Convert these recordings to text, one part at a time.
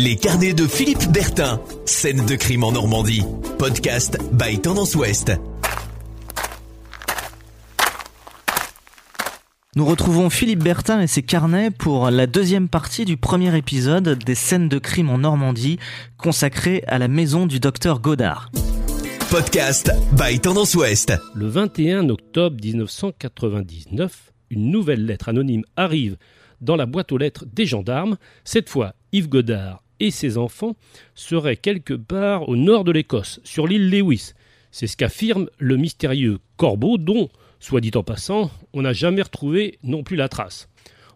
Les carnets de Philippe Bertin. Scène de crime en Normandie. Podcast by Tendance Ouest. Nous retrouvons Philippe Bertin et ses carnets pour la deuxième partie du premier épisode des scènes de crime en Normandie consacré à la maison du docteur Godard. Podcast by Tendance Ouest. Le 21 octobre 1999, une nouvelle lettre anonyme arrive dans la boîte aux lettres des gendarmes. Cette fois, Yves Godard et ses enfants seraient quelque part au nord de l'Écosse, sur l'île Lewis. C'est ce qu'affirme le mystérieux Corbeau, dont, soit dit en passant, on n'a jamais retrouvé non plus la trace.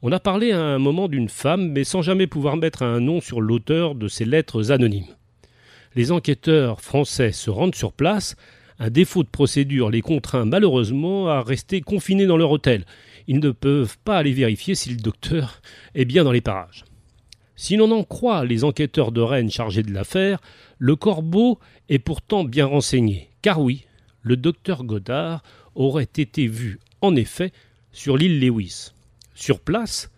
On a parlé à un moment d'une femme, mais sans jamais pouvoir mettre un nom sur l'auteur de ces lettres anonymes. Les enquêteurs français se rendent sur place. Un défaut de procédure les contraint malheureusement à rester confinés dans leur hôtel. Ils ne peuvent pas aller vérifier si le docteur est bien dans les parages. Si l'on en croit les enquêteurs de Rennes chargés de l'affaire, le corbeau est pourtant bien renseigné. Car oui, le docteur Godard aurait été vu, en effet, sur l'île Lewis. Sur place,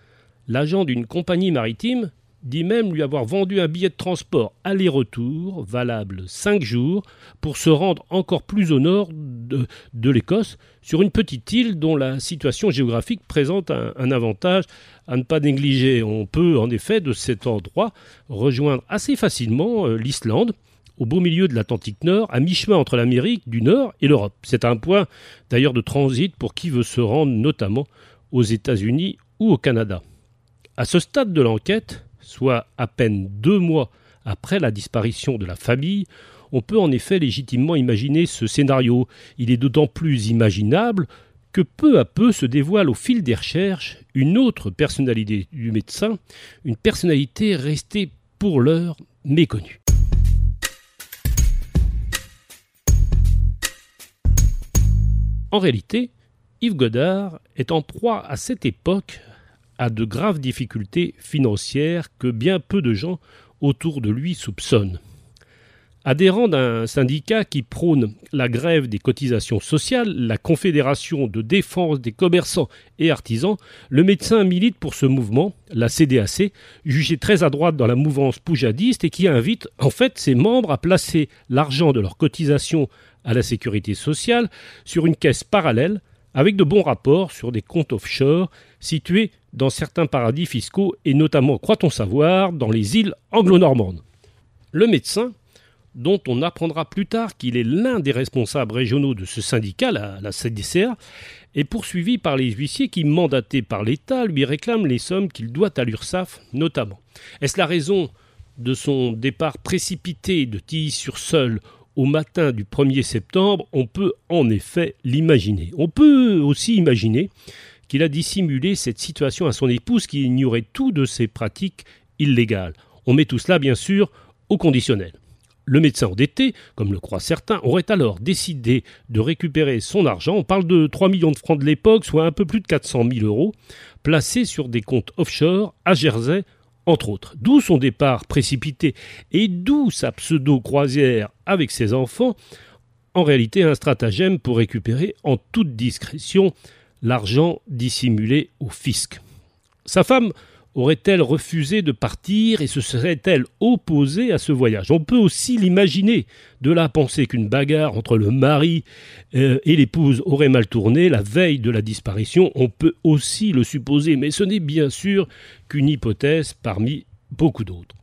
l'agent d'une compagnie maritime dit même lui avoir vendu un billet de transport aller-retour, valable cinq jours, pour se rendre encore plus au nord de, l'Écosse, sur une petite île dont la situation géographique présente un, un, avantage à ne pas négliger. On peut en effet de cet endroit rejoindre assez facilement euh, l'Islande, au beau milieu de l'Atlantique Nord, à mi-chemin entre l'Amérique du Nord et l'Europe. C'est un point d'ailleurs de transit pour qui veut se rendre notamment aux États-Unis ou au Canada. À ce stade de l'enquête, soit à peine deux mois après la disparition de la famille, on peut en effet légitimement imaginer ce scénario. Il est d'autant plus imaginable que peu à peu se dévoile au fil des recherches une autre personnalité du médecin, une personnalité restée pour l'heure méconnue. En réalité, Yves Godard est en proie à cette époque à de graves difficultés financières que bien peu de gens autour de lui soupçonnent. Adhérent d'un syndicat qui prône la grève des cotisations sociales, la Confédération de défense des commerçants et artisans, le médecin milite pour ce mouvement, la CDAC, jugé très à droite dans la mouvance poujadiste et qui invite en fait ses membres à placer l'argent de leurs cotisations à la sécurité sociale sur une caisse parallèle avec de bons rapports sur des comptes offshore situés dans certains paradis fiscaux et notamment, croit-on savoir, dans les îles anglo-normandes. Le médecin, dont on apprendra plus tard qu'il est l'un des responsables régionaux de ce syndicat, la, la CDCR, est poursuivi par les huissiers qui, mandatés par l'État, lui réclament les sommes qu'il doit à l'URSSAF notamment. Est-ce la raison de son départ précipité de Tilly-sur-Seul au matin du 1er septembre, on peut en effet l'imaginer. On peut aussi imaginer qu'il a dissimulé cette situation à son épouse qui ignorait tout de ses pratiques illégales. On met tout cela, bien sûr, au conditionnel. Le médecin endetté, comme le croient certains, aurait alors décidé de récupérer son argent, on parle de 3 millions de francs de l'époque, soit un peu plus de 400 000 euros, placés sur des comptes offshore à Jersey, entre autres. D'où son départ précipité et d'où sa pseudo-croisière avec ses enfants, en réalité un stratagème pour récupérer en toute discrétion l'argent dissimulé au fisc. Sa femme aurait-elle refusé de partir et se serait-elle opposée à ce voyage? On peut aussi l'imaginer. De là à penser qu'une bagarre entre le mari euh, et l'épouse aurait mal tourné la veille de la disparition, on peut aussi le supposer, mais ce n'est bien sûr qu'une hypothèse parmi beaucoup d'autres.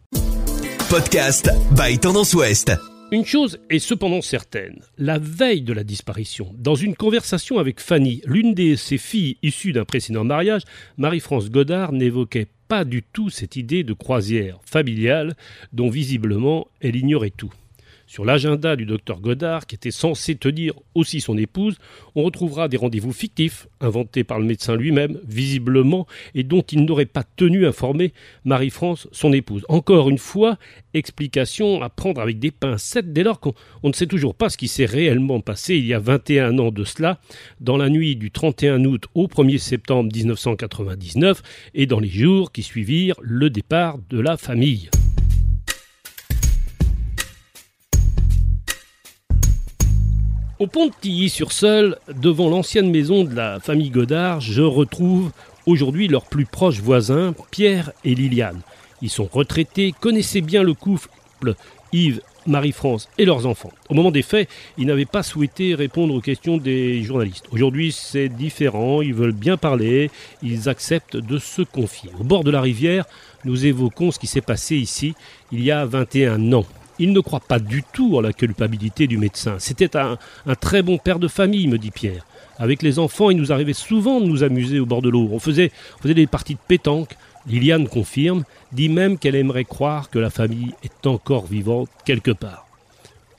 Podcast by Tendance Ouest. Une chose est cependant certaine, la veille de la disparition, dans une conversation avec Fanny, l'une de ses filles issues d'un précédent mariage, Marie-France Godard n'évoquait pas du tout cette idée de croisière familiale dont visiblement elle ignorait tout. Sur l'agenda du docteur Godard, qui était censé tenir aussi son épouse, on retrouvera des rendez-vous fictifs, inventés par le médecin lui-même, visiblement, et dont il n'aurait pas tenu informer Marie-France, son épouse. Encore une fois, explication à prendre avec des pincettes dès lors qu'on ne sait toujours pas ce qui s'est réellement passé il y a 21 ans de cela, dans la nuit du 31 août au 1er septembre 1999 et dans les jours qui suivirent le départ de la famille. Au pont de Tilly-sur-Seul, devant l'ancienne maison de la famille Godard, je retrouve aujourd'hui leurs plus proches voisins, Pierre et Liliane. Ils sont retraités, connaissaient bien le couple Yves Marie-France et leurs enfants. Au moment des faits, ils n'avaient pas souhaité répondre aux questions des journalistes. Aujourd'hui, c'est différent, ils veulent bien parler, ils acceptent de se confier. Au bord de la rivière, nous évoquons ce qui s'est passé ici il y a 21 ans. Ils ne croient pas du tout en la culpabilité du médecin. C'était un, très bon père de famille, me dit Pierre. Avec les enfants, il nous arrivait souvent de nous amuser au bord de l'eau. On faisait, on faisait des parties de pétanque, Liliane confirme, dit même qu'elle aimerait croire que la famille est encore vivante quelque part.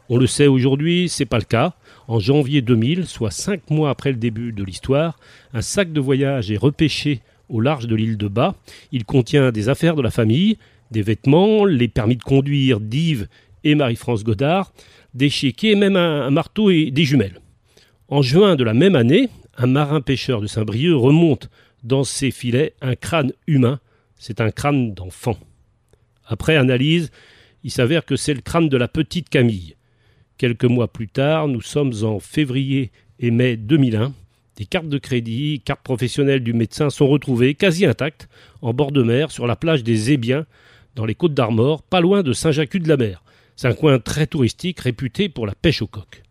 On le sait aujourd'hui, c'est pas le cas. En janvier 2000, soit cinq mois après le début de l'histoire, un sac de voyage est repêché au large de l'île de Bas. Il contient des affaires de la famille, des vêtements, les permis de conduire d'Yves et Marie-France Godard, des même un, marteau et des jumelles. En juin de la même année, un marin pêcheur de Saint-Brieuc remonte dans ses filets un crâne humain c'est un crâne d'enfant. Après analyse, il s'avère que c'est le crâne de la petite Camille. Quelques mois plus tard, nous sommes en février et mai 2001. Des cartes de crédit, cartes professionnelles du médecin sont retrouvées quasi intactes en bord de mer sur la plage des Ébiens, dans les côtes d'Armor, pas loin de Saint-Jacques-de-la-Mer. C'est un coin très touristique réputé pour la pêche au coq.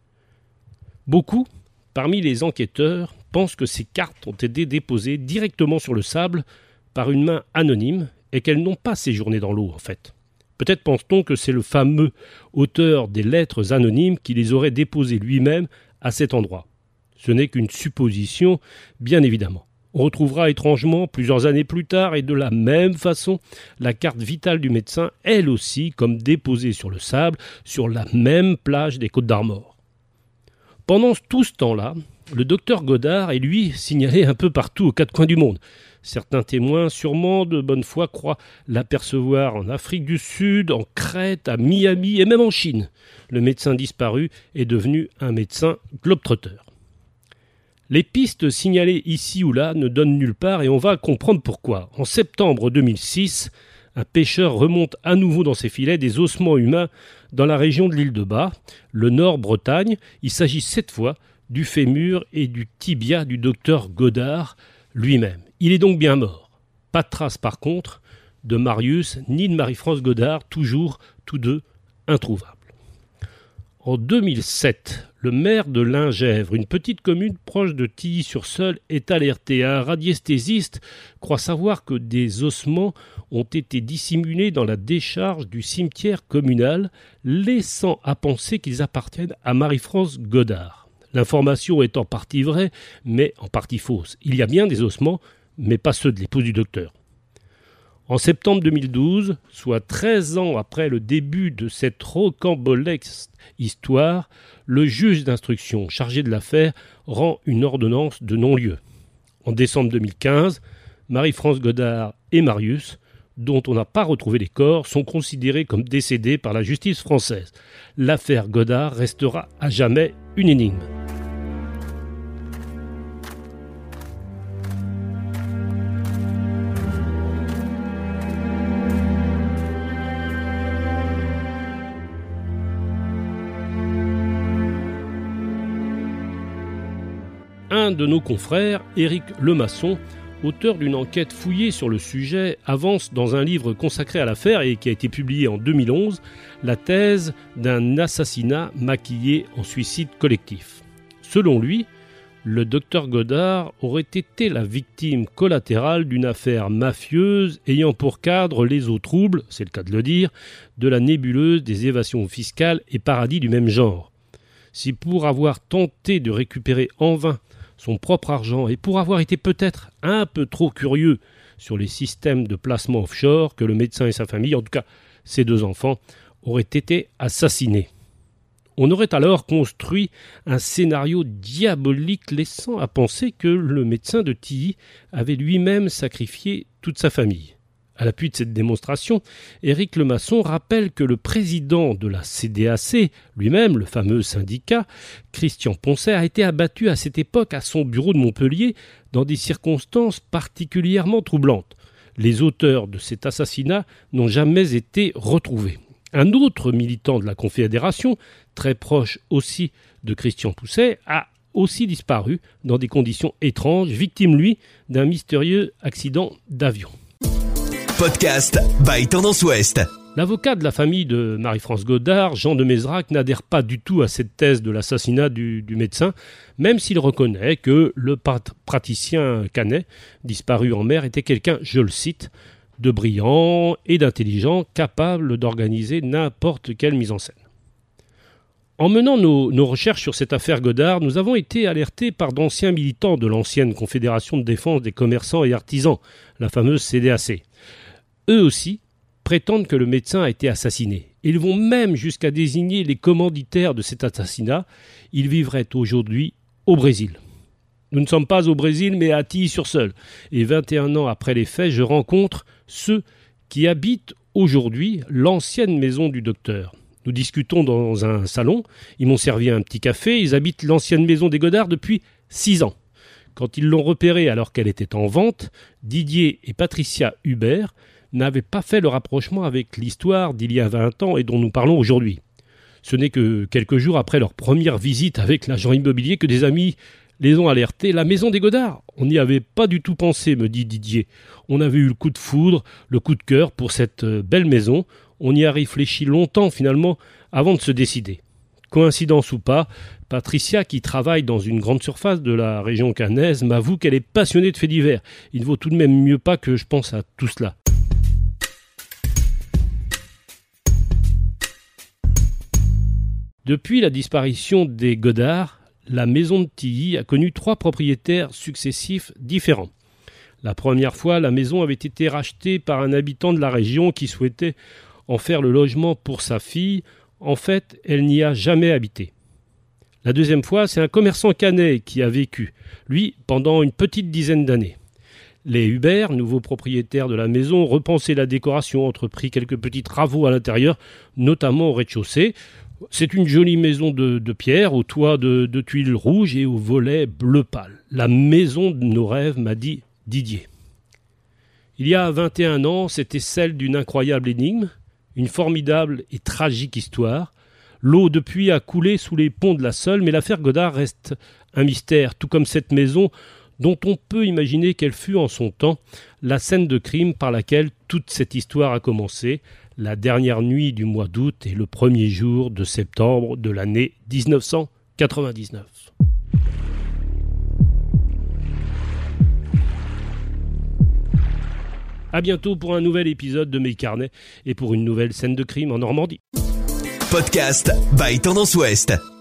Beaucoup, parmi les enquêteurs, pensent que ces cartes ont été déposées directement sur le sable par une main anonyme et qu'elles n'ont pas séjourné dans l'eau en fait. Peut-être pense-t-on que c'est le fameux auteur des lettres anonymes qui les aurait déposées lui-même à cet endroit. Ce n'est qu'une supposition, bien évidemment. On retrouvera étrangement, plusieurs années plus tard, et de la même façon, la carte vitale du médecin, elle aussi, comme déposée sur le sable, sur la même plage des Côtes d'Armor. Pendant tout ce temps-là, le docteur Godard est lui signalé un peu partout aux quatre coins du monde. Certains témoins, sûrement de bonne foi, croient l'apercevoir en Afrique du Sud, en Crète, à Miami et même en Chine. Le médecin disparu est devenu un médecin globetrotter. Les pistes signalées ici ou là ne donnent nulle part et on va comprendre pourquoi. En septembre 2006, un pêcheur remonte à nouveau dans ses filets des ossements humains dans la région de l'île de Bas, le Nord-Bretagne. Il s'agit cette fois du fémur et du tibia du docteur Godard lui-même. Il est donc bien mort. Pas de trace par contre de Marius ni de Marie-France Godard, toujours tous deux introuvables. En 2007, le maire de Lingèvre, une petite commune proche de Tilly-sur-Seul, est alerté. Un radiesthésiste croit savoir que des ossements ont été dissimulés dans la décharge du cimetière communal, laissant à penser qu'ils appartiennent à Marie-France Godard. L'information est en partie vraie, mais en partie fausse. Il y a bien des ossements, mais pas ceux de l'épouse du docteur. En septembre 2012, soit 13 ans après le début de cette rocambolesque histoire, le juge d'instruction chargé de l'affaire rend une ordonnance de non-lieu. En décembre 2015, Marie-France Godard et Marius, dont on n'a pas retrouvé les corps, sont considérés comme décédés par la justice française. L'affaire Godard restera à jamais une énigme. De nos confrères, Éric Lemasson, auteur d'une enquête fouillée sur le sujet, avance dans un livre consacré à l'affaire et qui a été publié en 2011 la thèse d'un assassinat maquillé en suicide collectif. Selon lui, le docteur Godard aurait été la victime collatérale d'une affaire mafieuse ayant pour cadre les eaux troubles, c'est le cas de le dire, de la nébuleuse des évasions fiscales et paradis du même genre. Si pour avoir tenté de récupérer en vain son propre argent et pour avoir été peut-être un peu trop curieux sur les systèmes de placement offshore que le médecin et sa famille, en tout cas ses deux enfants, auraient été assassinés. On aurait alors construit un scénario diabolique laissant à penser que le médecin de Tilly avait lui-même sacrifié toute sa famille. À l'appui de cette démonstration, Éric Lemasson rappelle que le président de la CDAC, lui-même le fameux syndicat, Christian Poncet, a été abattu à cette époque à son bureau de Montpellier dans des circonstances particulièrement troublantes. Les auteurs de cet assassinat n'ont jamais été retrouvés. Un autre militant de la Confédération, très proche aussi de Christian Pousset, a aussi disparu dans des conditions étranges, victime lui d'un mystérieux accident d'avion. Podcast by Tendance Ouest. L'avocat de la famille de Marie-France Godard, Jean de Mézrac, n'adhère pas du tout à cette thèse de l'assassinat du, médecin, même s'il reconnaît que le praticien Canet, disparu en mer, était quelqu'un, je le cite, de brillant et d'intelligent, capable d'organiser n'importe quelle mise en scène. En menant nos, nos, recherches sur cette affaire Godard, nous avons été alertés par d'anciens militants de l'ancienne Confédération de défense des commerçants et artisans, la fameuse CDAC. Eux aussi prétendent que le médecin a été assassiné. Ils vont même jusqu'à désigner les commanditaires de cet assassinat. Ils vivraient aujourd'hui au Brésil. Nous ne sommes pas au Brésil, mais à Tilly-sur-Seul. Et 21 ans après les faits, je rencontre ceux qui habitent aujourd'hui l'ancienne maison du docteur. Nous discutons dans un salon. Ils m'ont servi un petit café. Ils habitent l'ancienne maison des Godards depuis six ans. Quand ils l'ont repérée alors qu'elle était en vente, Didier et Patricia Hubert n'avaient pas fait le rapprochement avec l'histoire d'il y a 20 ans et dont nous parlons aujourd'hui. Ce n'est que quelques jours après leur première visite avec l'agent immobilier que des amis les ont alertés. La maison des Godards On n'y avait pas du tout pensé, me dit Didier. On avait eu le coup de foudre, le coup de cœur pour cette euh, belle maison. On y a réfléchi longtemps finalement avant de se décider. Coïncidence ou pas, Patricia, qui travaille dans une grande surface de la région cannaise, m'avoue qu'elle est passionnée de faits divers. Il ne vaut tout de même mieux pas que je pense à tout cela. Depuis la disparition des Godards, la maison de Tilly a connu trois propriétaires successifs différents. La première fois, la maison avait été rachetée par un habitant de la région qui souhaitait en faire le logement pour sa fille. En fait, elle n'y a jamais habité. La deuxième fois, c'est un commerçant canet qui a vécu, lui, pendant une petite dizaine d'années. Les Hubert, nouveaux propriétaires de la maison, repensaient la décoration, entrepris quelques petits travaux à l'intérieur, notamment au rez-de-chaussée, c'est une jolie maison de, pierre, au toit de, tuiles rouges et au volet bleu pâle. La maison de nos rêves, m'a dit Didier. Il y a 21 ans, c'était celle d'une incroyable énigme, une formidable et tragique histoire. L'eau depuis a coulé sous les ponts de la Seule, mais l'affaire Godard reste un mystère, tout comme cette maison dont on peut imaginer qu'elle fut en son temps la scène de crime par laquelle toute cette histoire a commencé, la dernière nuit du mois d'août et le premier jour de septembre de l'année 1999. A bientôt pour un nouvel épisode de mes carnets et pour une nouvelle scène de crime en Normandie. Podcast by Tendance Ouest.